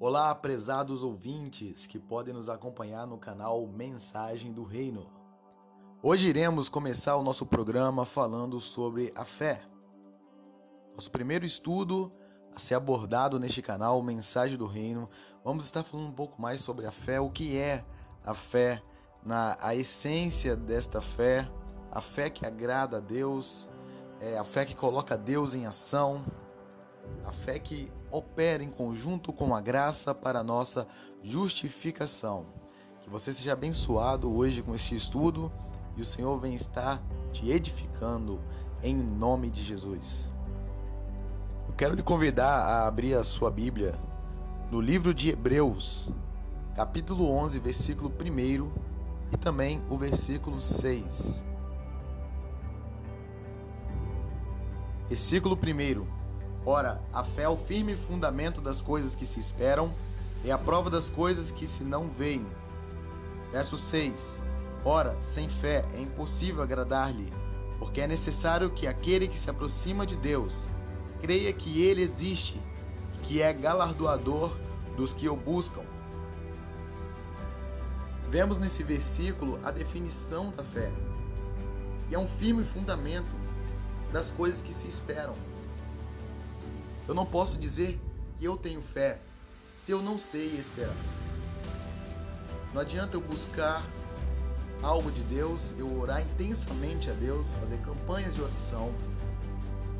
Olá, prezados ouvintes que podem nos acompanhar no canal Mensagem do Reino. Hoje iremos começar o nosso programa falando sobre a fé. Nosso primeiro estudo a ser abordado neste canal Mensagem do Reino, vamos estar falando um pouco mais sobre a fé, o que é a fé, na a essência desta fé, a fé que agrada a Deus, é a fé que coloca Deus em ação, a fé que opera em conjunto com a graça para a nossa justificação. Que você seja abençoado hoje com este estudo e o Senhor vem estar te edificando em nome de Jesus. Eu quero lhe convidar a abrir a sua Bíblia no livro de Hebreus, capítulo 11, versículo 1 e também o versículo 6. Versículo 1 Ora, a fé é o firme fundamento das coisas que se esperam e a prova das coisas que se não veem. Verso 6. Ora, sem fé é impossível agradar-lhe, porque é necessário que aquele que se aproxima de Deus creia que ele existe que é galardoador dos que o buscam. Vemos nesse versículo a definição da fé, e é um firme fundamento das coisas que se esperam. Eu não posso dizer que eu tenho fé se eu não sei esperar. Não adianta eu buscar algo de Deus, eu orar intensamente a Deus, fazer campanhas de oração,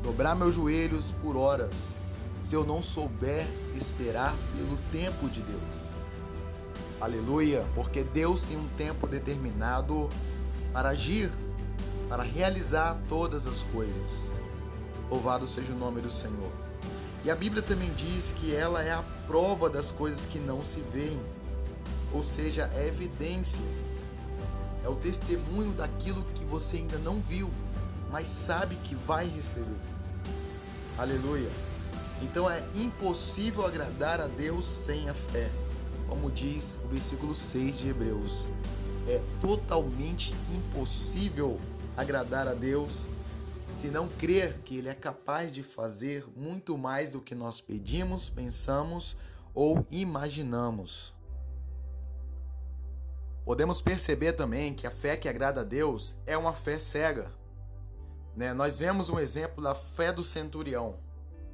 dobrar meus joelhos por horas, se eu não souber esperar pelo tempo de Deus. Aleluia, porque Deus tem um tempo determinado para agir, para realizar todas as coisas. Louvado seja o nome do Senhor. E a Bíblia também diz que ela é a prova das coisas que não se veem, ou seja, é evidência, é o testemunho daquilo que você ainda não viu, mas sabe que vai receber. Aleluia. Então é impossível agradar a Deus sem a fé, como diz o versículo 6 de Hebreus. É totalmente impossível agradar a Deus se não crer que Ele é capaz de fazer muito mais do que nós pedimos, pensamos ou imaginamos. Podemos perceber também que a fé que agrada a Deus é uma fé cega. Né? Nós vemos um exemplo da fé do centurião.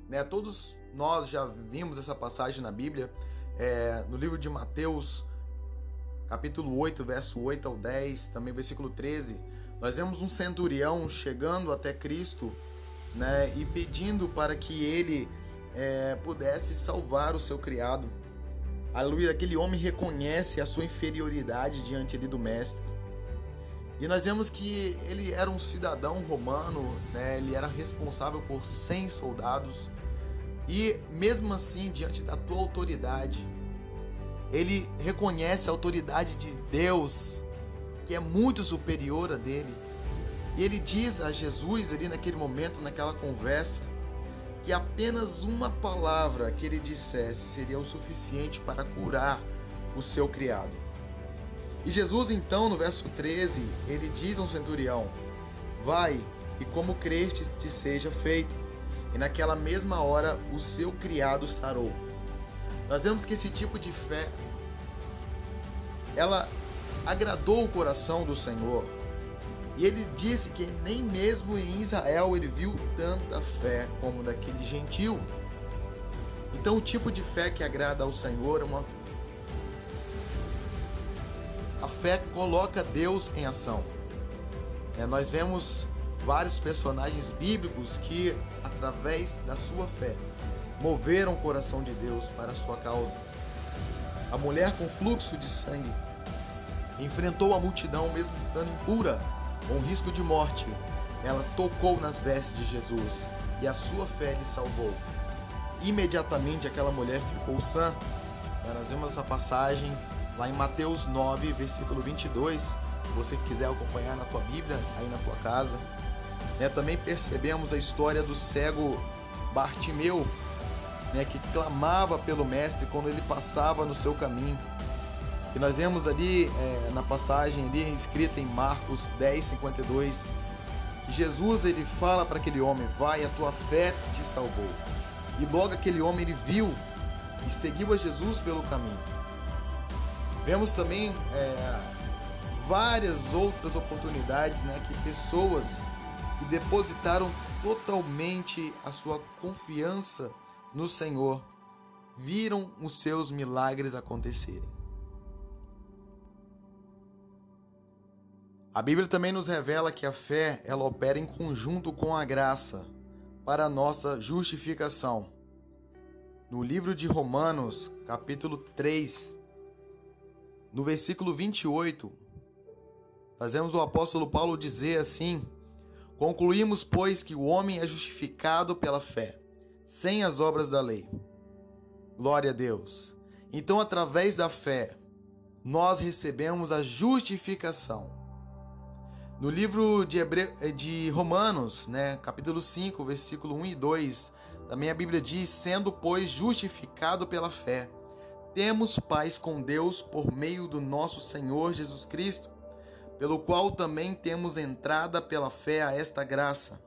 Né? Todos nós já vimos essa passagem na Bíblia, é, no livro de Mateus, capítulo 8, verso 8 ao 10, também versículo 13 nós vemos um centurião chegando até Cristo né, e pedindo para que ele é, pudesse salvar o seu criado. Aleluia, aquele homem reconhece a sua inferioridade diante ali do mestre. E nós vemos que ele era um cidadão romano, né? ele era responsável por 100 soldados. E mesmo assim, diante da tua autoridade, ele reconhece a autoridade de Deus que é muito superior a dele. E ele diz a Jesus ali naquele momento, naquela conversa, que apenas uma palavra que ele dissesse seria o suficiente para curar o seu criado. E Jesus então, no verso 13, ele diz ao centurião: Vai, e como creste te seja feito. E naquela mesma hora o seu criado sarou. Nós vemos que esse tipo de fé ela agradou o coração do Senhor. E ele disse que nem mesmo em Israel ele viu tanta fé como daquele gentil. Então, o tipo de fé que agrada ao Senhor é uma. A fé coloca Deus em ação. É, nós vemos vários personagens bíblicos que, através da sua fé, moveram o coração de Deus para a sua causa. A mulher com fluxo de sangue Enfrentou a multidão mesmo estando impura, com risco de morte. Ela tocou nas vestes de Jesus e a sua fé lhe salvou. Imediatamente aquela mulher ficou sã. Nós vemos essa passagem lá em Mateus 9, versículo 22. Se você quiser acompanhar na tua Bíblia, aí na tua casa. É, também percebemos a história do cego Bartimeu, né, que clamava pelo Mestre quando ele passava no seu caminho. E nós vemos ali é, na passagem ali escrita em Marcos 10, 52, que Jesus ele fala para aquele homem: Vai, a tua fé te salvou. E logo aquele homem ele viu e seguiu a Jesus pelo caminho. Vemos também é, várias outras oportunidades né, que pessoas que depositaram totalmente a sua confiança no Senhor viram os seus milagres acontecerem. A Bíblia também nos revela que a fé ela opera em conjunto com a graça para a nossa justificação. No livro de Romanos, capítulo 3, no versículo 28, fazemos o apóstolo Paulo dizer assim: Concluímos, pois, que o homem é justificado pela fé, sem as obras da lei. Glória a Deus. Então, através da fé, nós recebemos a justificação. No livro de, Hebre... Eh, de Romanos, né, capítulo 5, versículo 1 e 2, também a Bíblia diz: Sendo, pois, justificado pela fé, temos paz com Deus por meio do nosso Senhor Jesus Cristo, pelo qual também temos entrada pela fé a esta graça,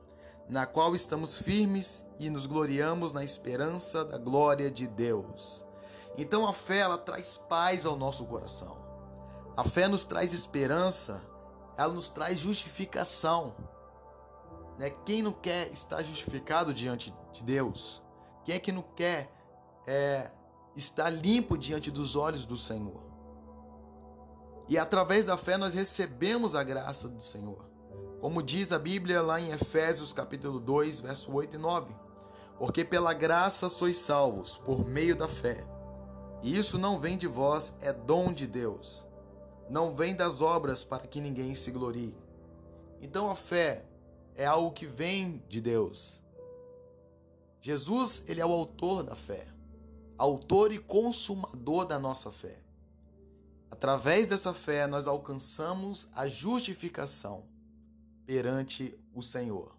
na qual estamos firmes e nos gloriamos na esperança da glória de Deus. Então a fé ela traz paz ao nosso coração. A fé nos traz esperança ela nos traz justificação. Né? Quem não quer estar justificado diante de Deus? Quem é que não quer é, estar limpo diante dos olhos do Senhor? E através da fé nós recebemos a graça do Senhor. Como diz a Bíblia lá em Efésios capítulo 2, verso 8 e 9. Porque pela graça sois salvos, por meio da fé. E isso não vem de vós, é dom de Deus não vem das obras para que ninguém se glorie. Então a fé é algo que vem de Deus. Jesus, ele é o autor da fé, autor e consumador da nossa fé. Através dessa fé nós alcançamos a justificação perante o Senhor.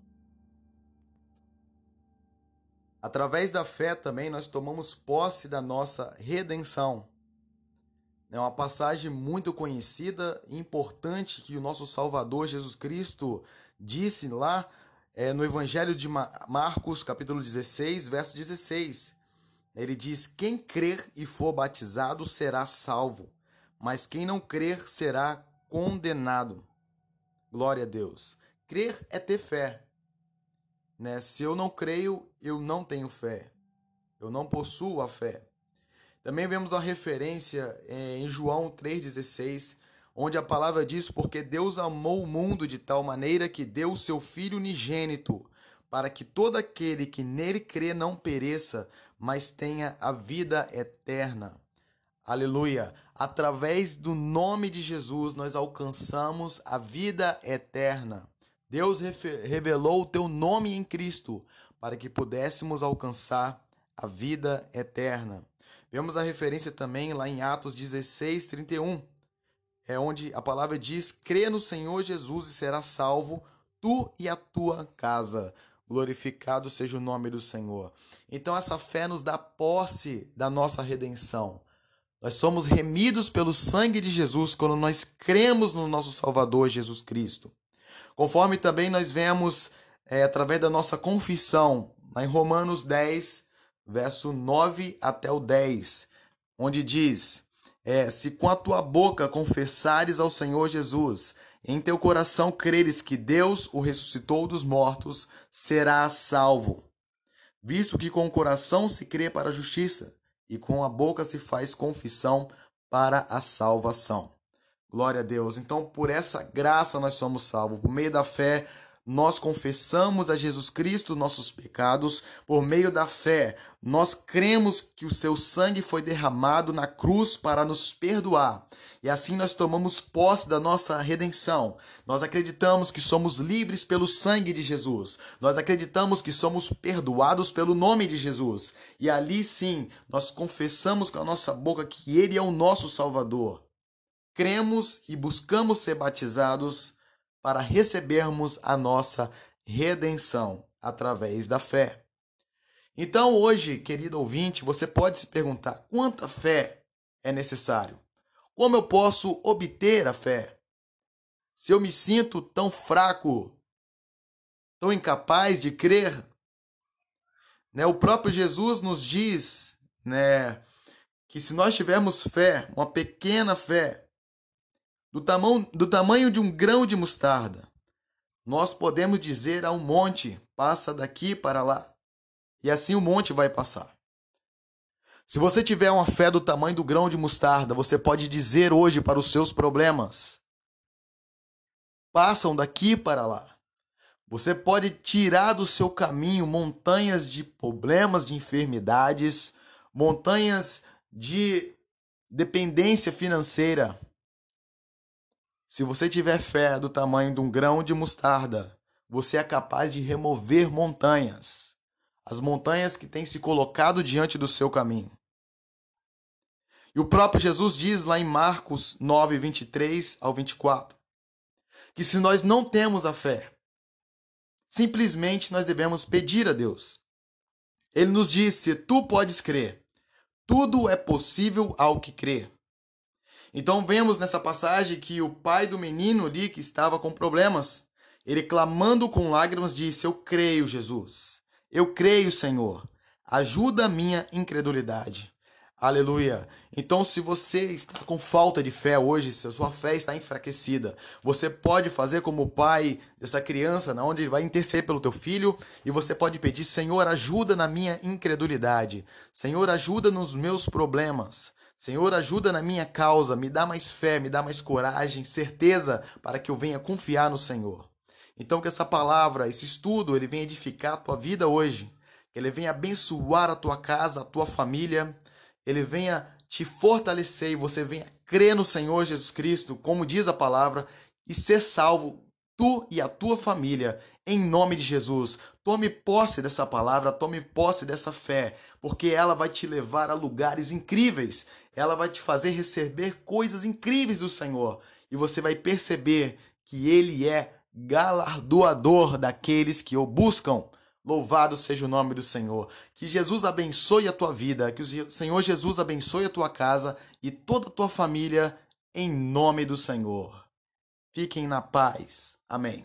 Através da fé também nós tomamos posse da nossa redenção. É uma passagem muito conhecida e importante que o nosso Salvador Jesus Cristo disse lá é, no Evangelho de Marcos, capítulo 16, verso 16. Ele diz: Quem crer e for batizado será salvo, mas quem não crer será condenado. Glória a Deus. Crer é ter fé. Né? Se eu não creio, eu não tenho fé. Eu não possuo a fé. Também vemos a referência é, em João 3,16, onde a palavra diz: Porque Deus amou o mundo de tal maneira que deu o seu Filho unigênito, para que todo aquele que nele crê não pereça, mas tenha a vida eterna. Aleluia! Através do nome de Jesus nós alcançamos a vida eterna. Deus revelou o teu nome em Cristo para que pudéssemos alcançar a vida eterna. Vemos a referência também lá em Atos 16, 31, é onde a palavra diz: crê no Senhor Jesus e será salvo, tu e a tua casa. Glorificado seja o nome do Senhor. Então, essa fé nos dá posse da nossa redenção. Nós somos remidos pelo sangue de Jesus quando nós cremos no nosso Salvador Jesus Cristo. Conforme também nós vemos é, através da nossa confissão, lá em Romanos 10, verso 9 até o 10, onde diz: é, Se com a tua boca confessares ao Senhor Jesus, em teu coração creres que Deus o ressuscitou dos mortos, serás salvo. Visto que com o coração se crê para a justiça, e com a boca se faz confissão para a salvação. Glória a Deus. Então, por essa graça nós somos salvos, por meio da fé nós confessamos a Jesus Cristo nossos pecados por meio da fé. Nós cremos que o seu sangue foi derramado na cruz para nos perdoar. E assim nós tomamos posse da nossa redenção. Nós acreditamos que somos livres pelo sangue de Jesus. Nós acreditamos que somos perdoados pelo nome de Jesus. E ali sim, nós confessamos com a nossa boca que ele é o nosso Salvador. Cremos e buscamos ser batizados para recebermos a nossa redenção através da fé. Então, hoje, querido ouvinte, você pode se perguntar: quanta fé é necessário? Como eu posso obter a fé? Se eu me sinto tão fraco, tão incapaz de crer, né? O próprio Jesus nos diz né, que se nós tivermos fé, uma pequena fé, do tamanho, do tamanho de um grão de mostarda, nós podemos dizer a um monte: passa daqui para lá. E assim o monte vai passar. Se você tiver uma fé do tamanho do grão de mostarda, você pode dizer hoje para os seus problemas: passam daqui para lá. Você pode tirar do seu caminho montanhas de problemas, de enfermidades, montanhas de dependência financeira. Se você tiver fé do tamanho de um grão de mostarda, você é capaz de remover montanhas. As montanhas que têm se colocado diante do seu caminho. E o próprio Jesus diz lá em Marcos 9, 23 ao 24, que se nós não temos a fé, simplesmente nós devemos pedir a Deus. Ele nos disse: Tu podes crer, tudo é possível ao que crê. Então vemos nessa passagem que o pai do menino ali que estava com problemas, ele clamando com lágrimas disse: Eu creio, Jesus. Eu creio, Senhor. Ajuda a minha incredulidade. Aleluia. Então, se você está com falta de fé hoje, se a sua fé está enfraquecida, você pode fazer como o pai dessa criança, na onde ele vai interceder pelo teu filho, e você pode pedir: Senhor, ajuda na minha incredulidade. Senhor, ajuda nos meus problemas. Senhor, ajuda na minha causa, me dá mais fé, me dá mais coragem, certeza para que eu venha confiar no Senhor. Então que essa palavra, esse estudo, ele venha edificar a tua vida hoje, que ele venha abençoar a tua casa, a tua família, ele venha te fortalecer e você venha crer no Senhor Jesus Cristo, como diz a palavra, e ser salvo, tu e a tua família, em nome de Jesus. Tome posse dessa palavra, tome posse dessa fé, porque ela vai te levar a lugares incríveis, ela vai te fazer receber coisas incríveis do Senhor, e você vai perceber que Ele é galardoador daqueles que o buscam. Louvado seja o nome do Senhor. Que Jesus abençoe a tua vida, que o Senhor Jesus abençoe a tua casa e toda a tua família, em nome do Senhor. Fiquem na paz. Amém.